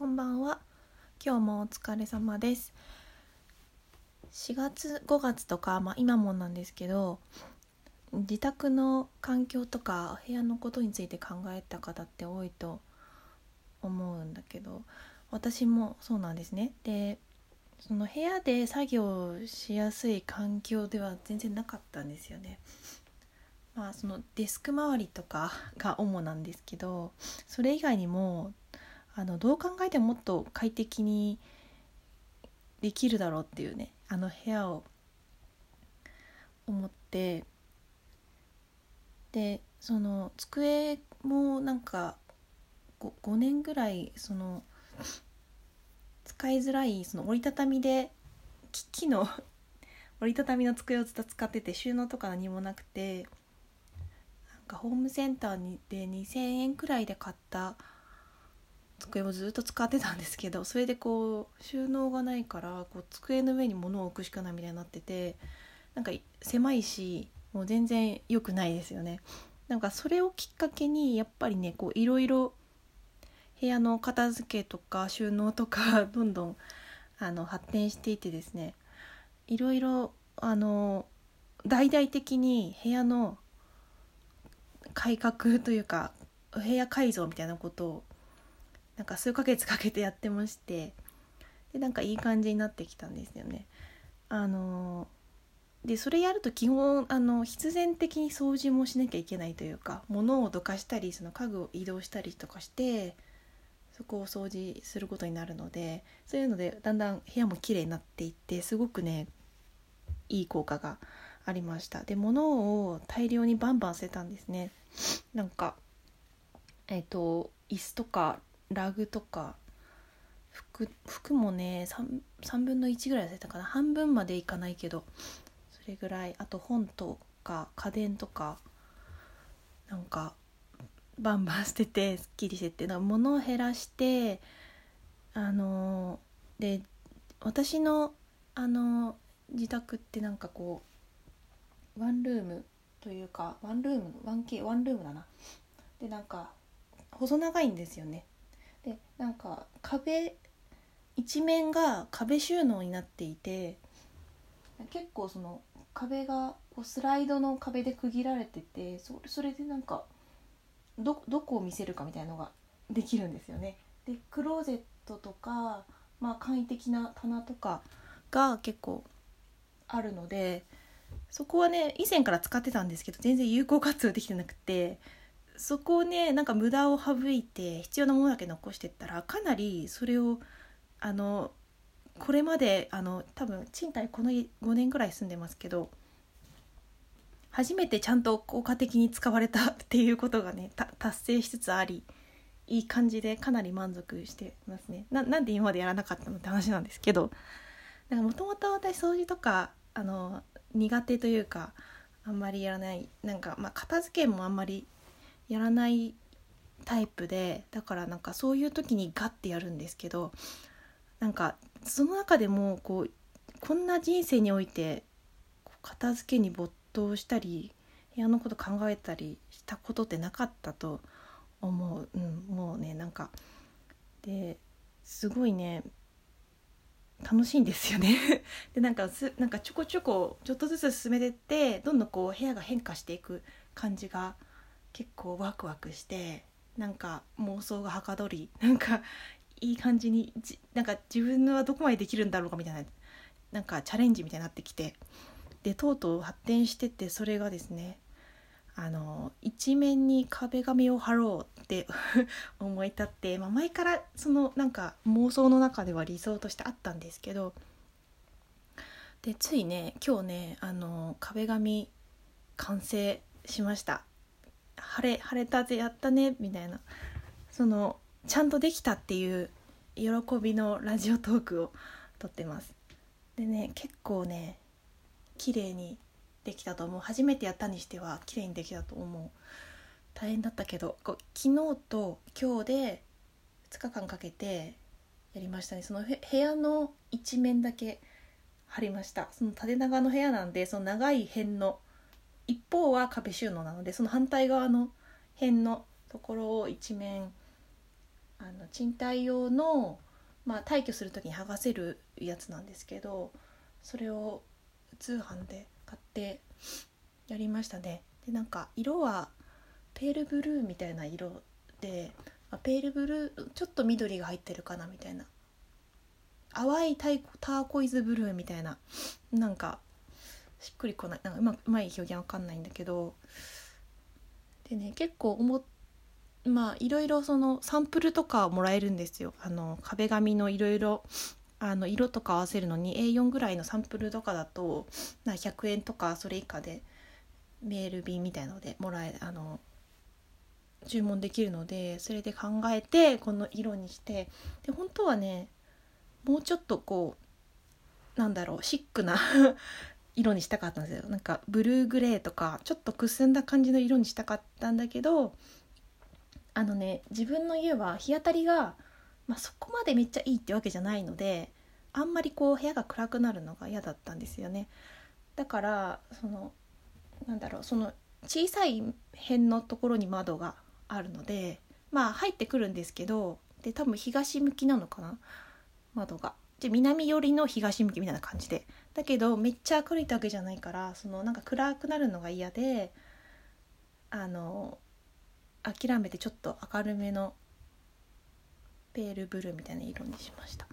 こんばんは。今日もお疲れ様です。4月5月とか、まあ、今もなんですけど自宅の環境とか部屋のことについて考えた方って多いと思うんだけど私もそうなんですね。でその部屋で作業しやすい環境では全然なかったんですよね。まあそのデスク周りとかが主なんですけどそれ以外にもあのどう考えてももっと快適にできるだろうっていうねあの部屋を思ってでその机もなんか 5, 5年ぐらいその使いづらいその折りたたみで木の 折りたたみの机をずっと使ってて収納とか何もなくてなんかホームセンターにで2,000円くらいで買った机をずっと使ってたんですけどそれでこう収納がないからこう机の上に物を置くしかないみたいになっててなんか狭いしもう全然良くないですよね。なんかそれをきっかけにやっぱりねこういろいろ部屋の片付けとか収納とか どんどんあの発展していてですねいろいろあの大々的に部屋の改革というか部屋改造みたいなことをなんか数ヶ月かけてやってましてでなんかいい感じになってきたんですよね。あのでそれやると基本あの必然的に掃除もしなきゃいけないというか物をどかしたりその家具を移動したりとかしてそこを掃除することになるのでそういうのでだんだん部屋も綺麗になっていってすごくねいい効果がありましたで物を大量にバンバン捨てたんですねなんかえっ、ー、と椅子とかラグとか服服もね 3, 3分の1ぐらい忘れたかな。半分までいかないけどそれぐらい。あと本とか家電とかなんかバンバン捨ててすっきりしてってなんか物を減らしてあので私のあの自宅ってなんかこうワンルームというかワンルームの 1K ワンルームだな。でなんか細長いんですよね。なんか壁一面が壁収納になっていて結構その壁がこうスライドの壁で区切られててそそれでなんかどどこを見せるかみたいなのができるんですよね。でクローゼットとか、まあ、簡易的な棚とかが結構あるのでそこはね以前から使ってたんですけど全然有効活用できてなくてそこをねなんか無駄を省いて必要なものだけ残してったらかなりそれをあのこれまであの多分賃貸この5年ぐらい住んでますけど初めてちゃんと効果的に使われた っていうことがね達成しつつありいい感じでかなり満足してますね。ななんで今までやらなかったのって話なんですけどもともと私掃除とかあの苦手というかあんまりやらないなんか、まあ、片付けもあんまりやらないタイプでだからなんかそういう時にガッてやるんですけどなんかその中でもこうこんな人生において片付けに没頭したり部屋のこと考えたりしたことってなかったと思う、うん、もうねなんかですごいね楽しいんですよね。でなんかすなんかちょこちょこちょっとずつ進めてってどんどんこう部屋が変化していく感じが結構ワクワクしてなんか妄想がはかどりなんかいい感じにじなんか自分はどこまでできるんだろうかみたいななんかチャレンジみたいになってきてでとうとう発展しててそれがですねあの一面に壁紙を貼ろうって 思い立って、まあ、前からそのなんか妄想の中では理想としてあったんですけどでついね今日ねあの壁紙完成しました。晴れ晴れたぜやったねみたいな。そのちゃんとできたっていう喜びのラジオトークを撮ってます。でね結構ね綺麗にできたと思う。初めてやったにしては綺麗にできたと思う。大変だったけどこう昨日と今日で2日間かけてやりましたね。その部屋の一面だけ貼りました。その縦長の部屋なんでその長い辺の一方は壁収納なのでその反対側の辺のところを一面あの賃貸用の、まあ、退去する時に剥がせるやつなんですけどそれを通販で買ってやりましたね。でなんか色はペールブルーみたいな色で、まあ、ペールブルーちょっと緑が入ってるかなみたいな。淡いタイターコイズブルーみたいな。なんかしっくりこない。なんかうまうまい表現わかんないんだけど。でね結構思まあいろいろそのサンプルとかもらえるんですよ。あの壁紙のいろいろあの色とか合わせるのに A4 ぐらいのサンプルとかだとな100円とかそれ以下でメール便みたいのでもらえあの注文できるのでそれで考えてこの色にして。で本当はねもうちょっとこうなんだろうシックな色にしたかったんですよなんかブルーグレーとかちょっとくすんだ感じの色にしたかったんだけどあのね自分の家は日当たりが、まあ、そこまでめっちゃいいってわけじゃないのであんまりこう部屋が暗くなるのが嫌だったんですよねだからそのなんだろうその小さい辺のところに窓があるのでまあ入ってくるんですけどで多分東向きなのかな窓が。で南寄りの東向きみたいな感じでだけどめっちゃ明るいわけじゃないからそのなんか暗くなるのが嫌であの諦めてちょっと明るめのペールブルーみたいな色にしました。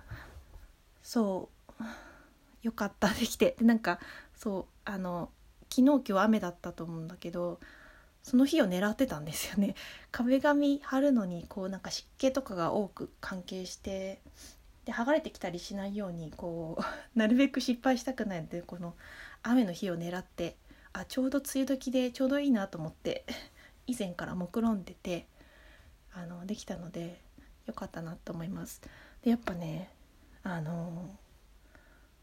そう。よかったできて。でなんかそうあの昨日今日雨だったと思うんだけどその日を狙ってたんですよね。壁紙貼るのにこうなんか湿気とかが多く関係してで剥がれてきたりしないようにこう なるべく失敗したくないのでこの雨の日を狙ってあちょうど梅雨時でちょうどいいなと思って 以前から目論んでてあのできたのでよかったなと思います。でやっぱねあの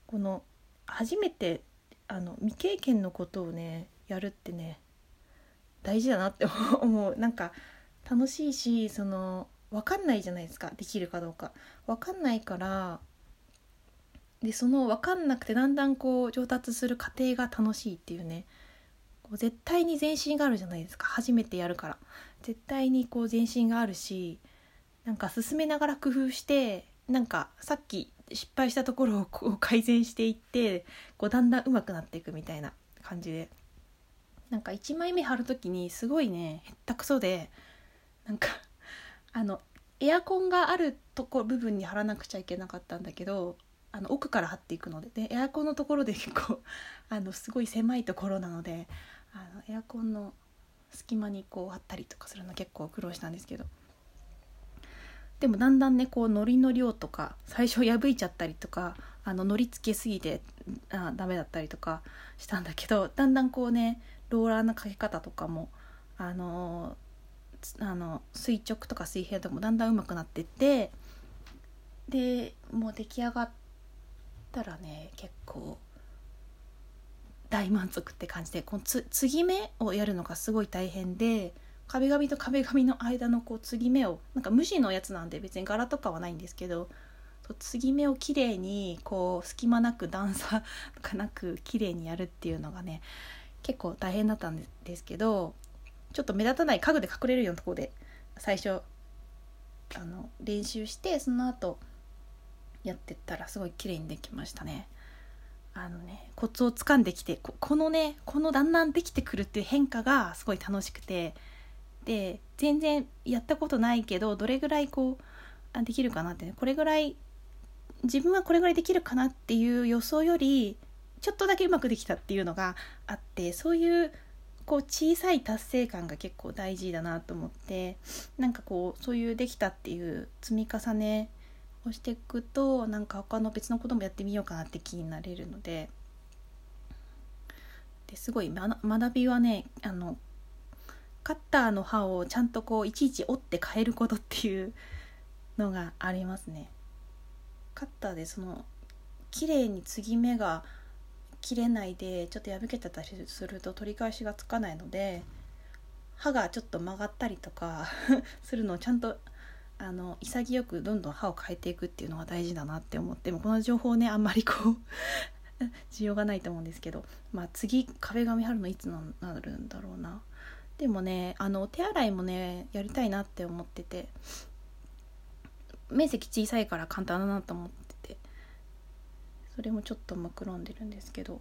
この初めてあの未経験のことをねやるってね大事だなって思うなんか楽しいしその分かんないじゃないですかできるかどうか。分かんないからでその分かんなくてだんだんこう上達する過程が楽しいっていうね。こう絶対に前進があるじゃないですか。初めてやるから。絶対にこう前進があるしなんか進めながら工夫してなんかさっき失敗したところをこう改善していってこうだんだん上手くなっていくみたいな感じで。なんか1枚目貼る時にすごいねへったくそでなんかあのエアコンがあるとこ部分に貼らなくちゃいけなかったんだけどあの奥から貼っていくので。でエアコンのところで 結構あのすごい狭いところなのであのエアコンの隙間にこう貼ったりとかするの結構苦労したんですけど。でもだんだんねこうのりの量とか最初破いちゃったりとかあののりつけすぎてあダメだったりとかしたんだけどだんだんこうねローラーのかけ方とかもあのあの垂直とか水平とかもだんだん上手くなってってでもう出来上がったらね結構大満足って感じでこのつ継ぎ目をやるのがすごい大変で壁紙と壁紙の間のこう継ぎ目をなんか無地のやつなんで別に柄とかはないんですけど継ぎ目をきれいにこう隙間なく段差 とかなくきれいにやるっていうのがね結構大変だったんですけどちょっと目立たない家具で隠れるようなところで最初あの練習してその後やってったらすごい綺麗にできましたね。あのねコツをつかんできてこのねこのだんだんできてくるっていう変化がすごい楽しくてで全然やったことないけどどれぐらいこうあできるかなって、ね、これぐらい自分はこれぐらいできるかなっていう予想よりちょっとだけうまくできたっていうのがあってそういうこう小さい達成感が結構大事だなと思ってなんかこうそういうできたっていう積み重ねをしていくとなんか他の別のこともやってみようかなって気になれるのでですごい学びはねあのカッターの刃をちゃんとこういちいち折って変えることっていうのがありますね。カッターでその綺麗に継ぎ目が切れないでちょっと破けてたりすると取り返しがつかないので刃がちょっと曲がったりとか するのをちゃんとあの潔くどんどん刃を変えていくっていうのが大事だなって思ってもこの情報ねあんまりこう 需要がないと思うんですけどまあ次壁紙貼るのいつになるんだろうな。でもねあの手洗いもねやりたいなって思ってて面積小さいから簡単だなと思ってそれもちょっと目論んでるんですけど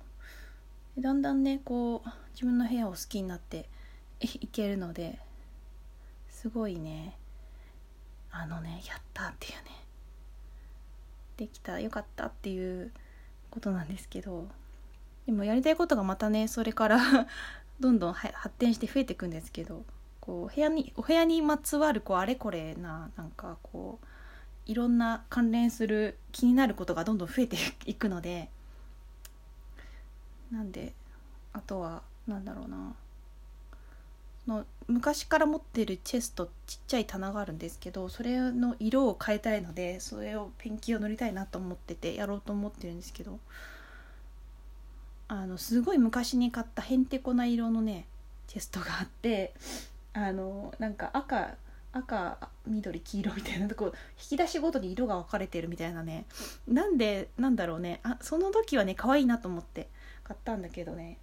だんだんねこう自分の部屋を好きになって いけるのですごいねあのねやったっていうねできたよかったっていうことなんですけどでもやりたいことがまたねそれから どんどん発展して増えていくんですけどこう部屋にお部屋にまつわるこうあれこれななんかこういろんな関連する気になることがどんどん増えていくのでなんであとはなんだろうな。の昔から持ってるチェストちっちゃい棚があるんですけどそれの色を変えたいのでそれをペンキを塗りたいなと思っててやろうと思ってるんですけどあのすごい昔に買ったへんてこな色のねチェストがあってあのなんか赤赤緑黄色みたいなとこ引き出しごとに色が分かれてるみたいなね。なんでなんだろうね。あその時はね可愛いなと思って買ったんだけどね。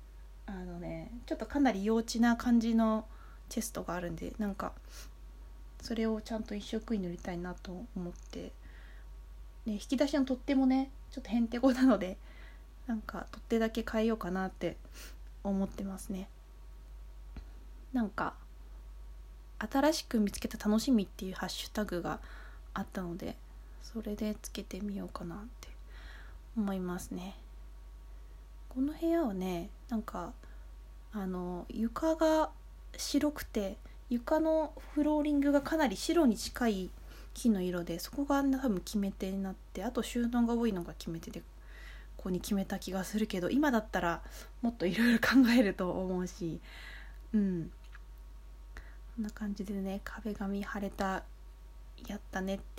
あのねちょっとかなり幼稚な感じのチェストがあるんでなんかそれをちゃんと一色に塗りたいなと思って、ね、引き出しの取っ手もねちょっとへんてこなのでなんか取っ手だけ変えようかなって思ってますね。なんか新しく見つけた楽しみっていうハッシュタグがあったのでそれでつけてみようかなって思いますね。この部屋はねなんかあの床が白くて床のフローリングがかなり白に近い木の色でそこが多分決め手になってあと収納が多いのが決め手でここに決めた気がするけど今だったらもっといろいろ考えると思うしうん。こんな感じでね壁紙貼れたやったねって